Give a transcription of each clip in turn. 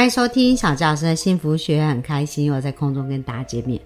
欢迎收听小教师的幸福学，很开心又在空中跟大家见面。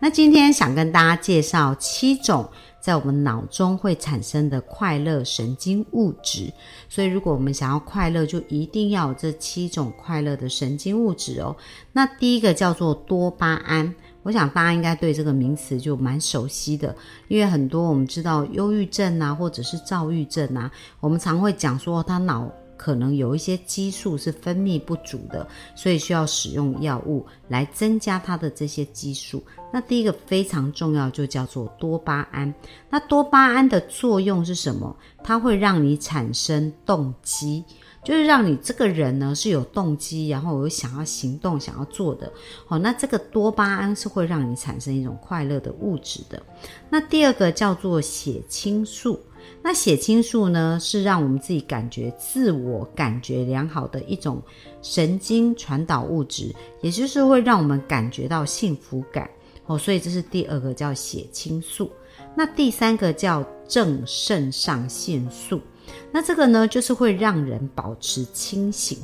那今天想跟大家介绍七种。在我们脑中会产生的快乐神经物质，所以如果我们想要快乐，就一定要有这七种快乐的神经物质哦。那第一个叫做多巴胺，我想大家应该对这个名词就蛮熟悉的，因为很多我们知道忧郁症啊，或者是躁郁症啊，我们常会讲说他脑。可能有一些激素是分泌不足的，所以需要使用药物来增加它的这些激素。那第一个非常重要，就叫做多巴胺。那多巴胺的作用是什么？它会让你产生动机，就是让你这个人呢是有动机，然后有想要行动、想要做的。好，那这个多巴胺是会让你产生一种快乐的物质的。那第二个叫做血清素。那血清素呢，是让我们自己感觉自我感觉良好的一种神经传导物质，也就是会让我们感觉到幸福感哦。所以这是第二个叫血清素。那第三个叫正肾上腺素。那这个呢，就是会让人保持清醒。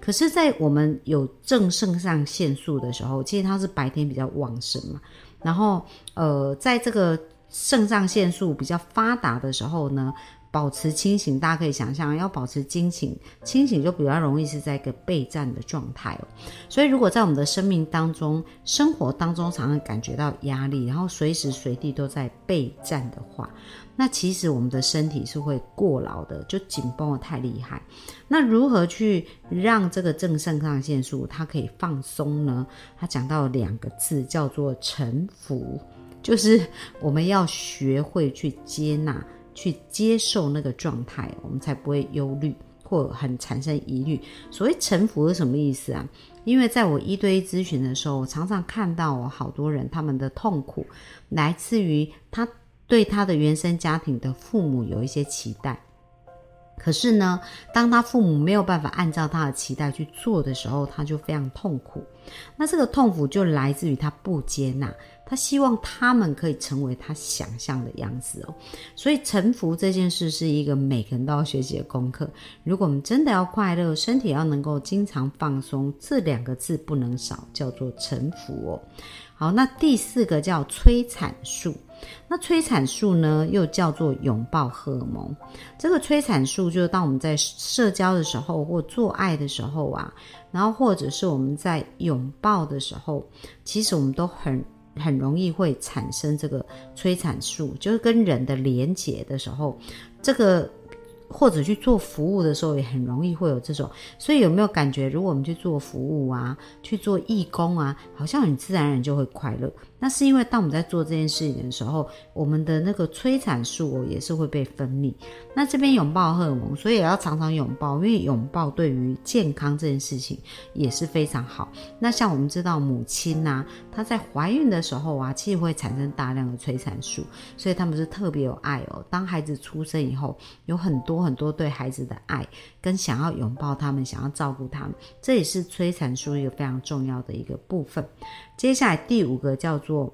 可是，在我们有正肾上腺素的时候，其实它是白天比较旺盛嘛。然后，呃，在这个肾上腺素比较发达的时候呢，保持清醒，大家可以想象，要保持清醒，清醒就比较容易是在一个备战的状态哦。所以，如果在我们的生命当中、生活当中常常感觉到压力，然后随时随地都在备战的话，那其实我们的身体是会过劳的，就紧绷的太厉害。那如何去让这个正肾上腺素它可以放松呢？他讲到两个字，叫做臣服。就是我们要学会去接纳、去接受那个状态，我们才不会忧虑或很产生疑虑。所谓臣服是什么意思啊？因为在我一对一咨询的时候，我常常看到我好多人他们的痛苦来自于他对他的原生家庭的父母有一些期待。可是呢，当他父母没有办法按照他的期待去做的时候，他就非常痛苦。那这个痛苦就来自于他不接纳，他希望他们可以成为他想象的样子哦。所以臣服这件事是一个每个人都要学习的功课。如果我们真的要快乐，身体要能够经常放松，这两个字不能少，叫做臣服哦。好，那第四个叫催产素。那催产素呢，又叫做拥抱荷尔蒙。这个催产素就是当我们在社交的时候，或做爱的时候啊，然后或者是我们在拥抱的时候，其实我们都很很容易会产生这个催产素，就是跟人的连接的时候，这个。或者去做服务的时候，也很容易会有这种。所以有没有感觉，如果我们去做服务啊，去做义工啊，好像很自然而然就会快乐？那是因为当我们在做这件事情的时候，我们的那个催产素哦也是会被分泌。那这边拥抱荷尔蒙，所以也要常常拥抱，因为拥抱对于健康这件事情也是非常好。那像我们知道母亲呐，她在怀孕的时候啊，其实会产生大量的催产素，所以他们是特别有爱哦。当孩子出生以后，有很多。很多对孩子的爱，跟想要拥抱他们，想要照顾他们，这也是催产素一个非常重要的一个部分。接下来第五个叫做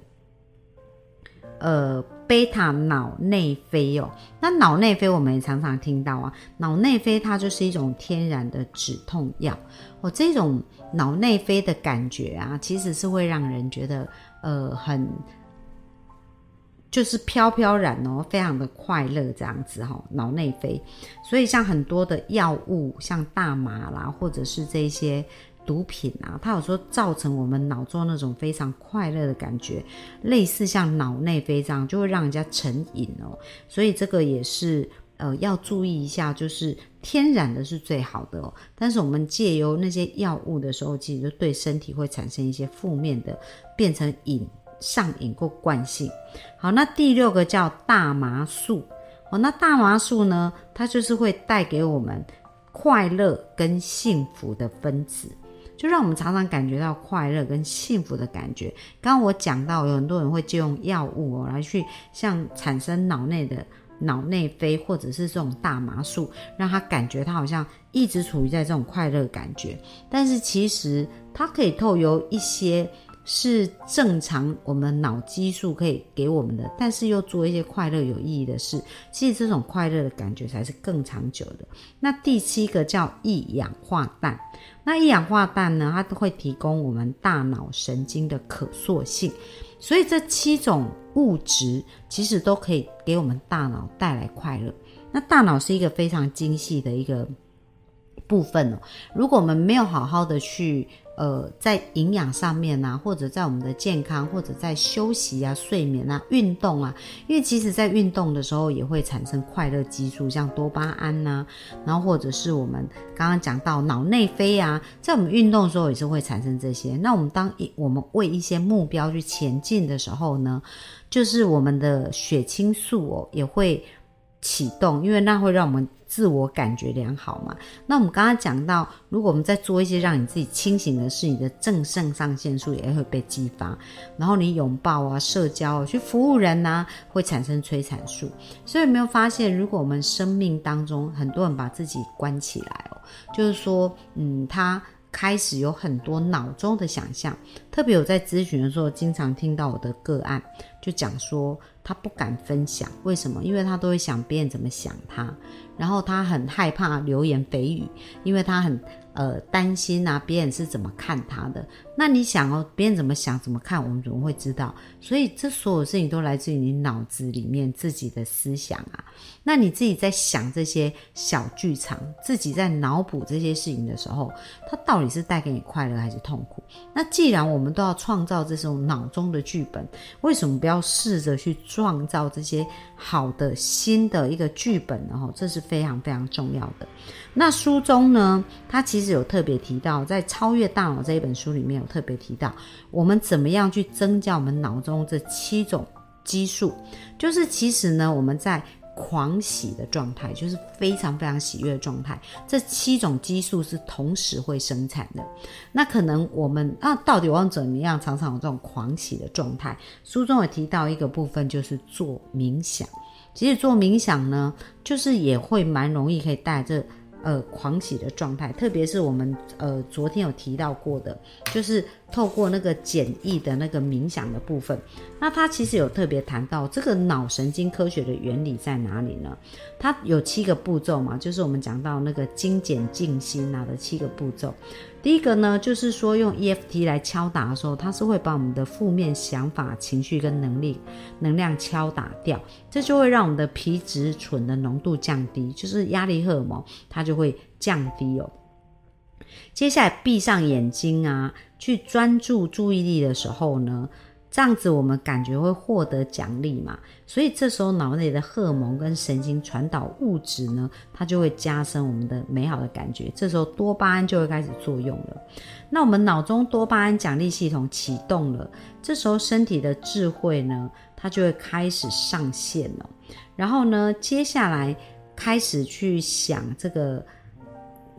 呃贝塔脑内啡哦，那脑内啡我们也常常听到啊，脑内啡它就是一种天然的止痛药哦。这种脑内啡的感觉啊，其实是会让人觉得呃很。就是飘飘然哦，非常的快乐这样子哈，脑内啡。所以像很多的药物，像大麻啦，或者是这些毒品啊，它有时候造成我们脑中那种非常快乐的感觉，类似像脑内啡这样，就会让人家成瘾哦。所以这个也是呃要注意一下，就是天然的是最好的哦。但是我们借由那些药物的时候，其实就对身体会产生一些负面的，变成瘾。上瘾或惯性，好，那第六个叫大麻素哦。那大麻素呢，它就是会带给我们快乐跟幸福的分子，就让我们常常感觉到快乐跟幸福的感觉。刚刚我讲到，有很多人会借用药物哦来去像产生脑内的脑内啡或者是这种大麻素，让他感觉他好像一直处于在这种快乐感觉。但是其实它可以透由一些。是正常，我们脑激素可以给我们的，但是又做一些快乐有意义的事，其实这种快乐的感觉才是更长久的。那第七个叫一氧化氮，那一氧化氮呢，它都会提供我们大脑神经的可塑性，所以这七种物质其实都可以给我们大脑带来快乐。那大脑是一个非常精细的一个部分哦，如果我们没有好好的去。呃，在营养上面啊，或者在我们的健康，或者在休息啊、睡眠啊、运动啊，因为其实在运动的时候也会产生快乐激素，像多巴胺呐，然后或者是我们刚刚讲到脑内啡啊，在我们运动的时候也是会产生这些。那我们当一我们为一些目标去前进的时候呢，就是我们的血清素哦也会启动，因为那会让我们。自我感觉良好嘛？那我们刚刚讲到，如果我们在做一些让你自己清醒的事，你的正肾上腺素也会被激发，然后你拥抱啊、社交啊、去服务人呐，会产生催产素。所以有没有发现，如果我们生命当中很多人把自己关起来哦，就是说，嗯，他开始有很多脑中的想象。特别有在咨询的时候，经常听到我的个案就讲说，他不敢分享，为什么？因为他都会想别人怎么想他。然后他很害怕流言蜚语，因为他很呃担心啊，别人是怎么看他的。那你想哦，别人怎么想、怎么看，我们怎么会知道？所以这所有事情都来自于你脑子里面自己的思想啊。那你自己在想这些小剧场，自己在脑补这些事情的时候，它到底是带给你快乐还是痛苦？那既然我我们都要创造这种脑中的剧本，为什么不要试着去创造这些好的新的一个剧本呢？哈，这是非常非常重要的。那书中呢，他其实有特别提到，在《超越大脑》这一本书里面有特别提到，我们怎么样去增加我们脑中这七种激素，就是其实呢，我们在。狂喜的状态就是非常非常喜悦的状态，这七种激素是同时会生产的。那可能我们啊，到底我要怎么样常常有这种狂喜的状态？书中有提到一个部分，就是做冥想。其实做冥想呢，就是也会蛮容易可以带这。呃，狂喜的状态，特别是我们呃昨天有提到过的，就是透过那个简易的那个冥想的部分。那它其实有特别谈到这个脑神经科学的原理在哪里呢？它有七个步骤嘛，就是我们讲到那个精简静心啊的七个步骤。第一个呢，就是说用 EFT 来敲打的时候，它是会把我们的负面想法、情绪跟能力、能量敲打掉，这就会让我们的皮质醇的浓度降低，就是压力荷尔蒙它就会降低哦。接下来闭上眼睛啊，去专注注意力的时候呢。这样子我们感觉会获得奖励嘛，所以这时候脑内的荷尔蒙跟神经传导物质呢，它就会加深我们的美好的感觉。这时候多巴胺就会开始作用了，那我们脑中多巴胺奖励系统启动了，这时候身体的智慧呢，它就会开始上线了。然后呢，接下来开始去想这个。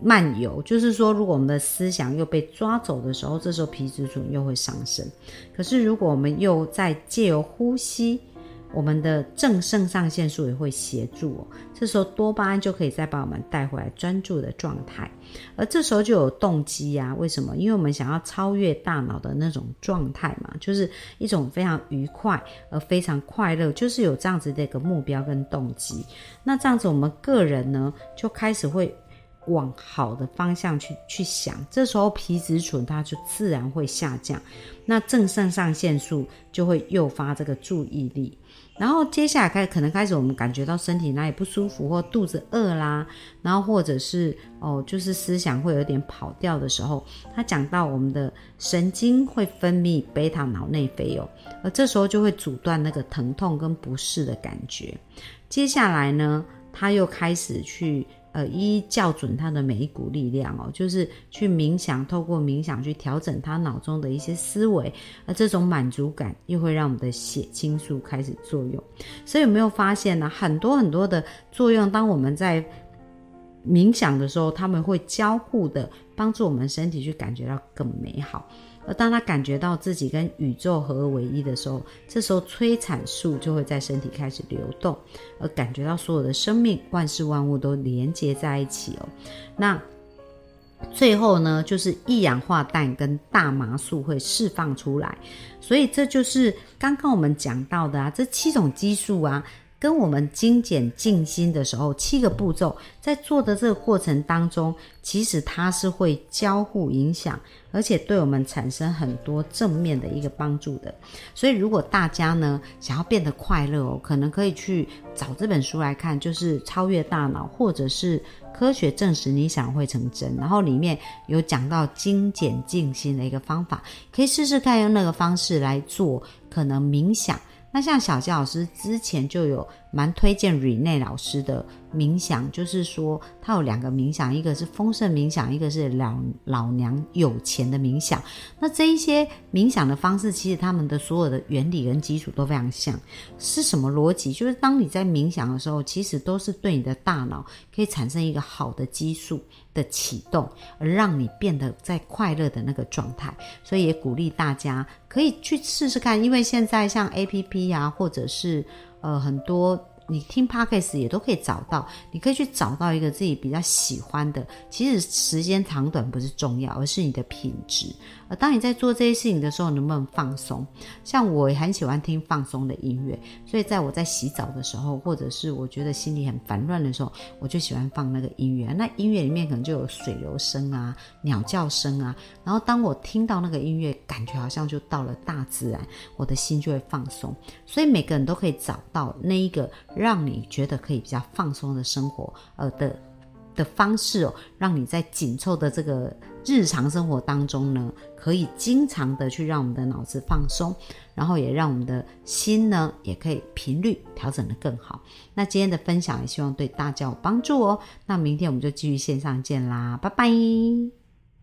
漫游就是说，如果我们的思想又被抓走的时候，这时候皮质醇又会上升。可是如果我们又在借由呼吸，我们的正肾上腺素也会协助哦。这时候多巴胺就可以再把我们带回来专注的状态，而这时候就有动机呀？为什么？因为我们想要超越大脑的那种状态嘛，就是一种非常愉快而非常快乐，就是有这样子的一个目标跟动机。那这样子，我们个人呢就开始会。往好的方向去去想，这时候皮质醇它就自然会下降，那正肾上腺素就会诱发这个注意力，然后接下来开可能开始我们感觉到身体哪里不舒服或肚子饿啦，然后或者是哦就是思想会有点跑掉的时候，他讲到我们的神经会分泌贝塔脑内啡哦，而这时候就会阻断那个疼痛跟不适的感觉，接下来呢，他又开始去。呃，一一校准他的每一股力量哦，就是去冥想，透过冥想去调整他脑中的一些思维，而这种满足感又会让我们的血清素开始作用。所以有没有发现呢？很多很多的作用，当我们在冥想的时候，他们会交互的帮助我们身体去感觉到更美好。而当他感觉到自己跟宇宙合而为一的时候，这时候催产素就会在身体开始流动，而感觉到所有的生命、万事万物都连接在一起哦。那最后呢，就是一氧化氮跟大麻素会释放出来，所以这就是刚刚我们讲到的啊，这七种激素啊。跟我们精简静心的时候，七个步骤在做的这个过程当中，其实它是会交互影响，而且对我们产生很多正面的一个帮助的。所以，如果大家呢想要变得快乐哦，可能可以去找这本书来看，就是《超越大脑》，或者是科学证实你想会成真。然后里面有讲到精简静心的一个方法，可以试试看用那个方式来做，可能冥想。那像小杰老师之前就有蛮推荐 Rene 老师的。冥想就是说，它有两个冥想，一个是丰盛冥想，一个是老老娘有钱的冥想。那这一些冥想的方式，其实他们的所有的原理跟基础都非常像。是什么逻辑？就是当你在冥想的时候，其实都是对你的大脑可以产生一个好的激素的启动，而让你变得在快乐的那个状态。所以也鼓励大家可以去试试看，因为现在像 A P P 啊，或者是呃很多。你听 podcast 也都可以找到，你可以去找到一个自己比较喜欢的。其实时间长短不是重要，而是你的品质。而当你在做这些事情的时候，能不能放松？像我也很喜欢听放松的音乐，所以在我在洗澡的时候，或者是我觉得心里很烦乱的时候，我就喜欢放那个音乐。那音乐里面可能就有水流声啊、鸟叫声啊。然后当我听到那个音乐，感觉好像就到了大自然，我的心就会放松。所以每个人都可以找到那一个。让你觉得可以比较放松的生活，呃的的方式哦，让你在紧凑的这个日常生活当中呢，可以经常的去让我们的脑子放松，然后也让我们的心呢，也可以频率调整的更好。那今天的分享也希望对大家有帮助哦。那明天我们就继续线上见啦，拜拜。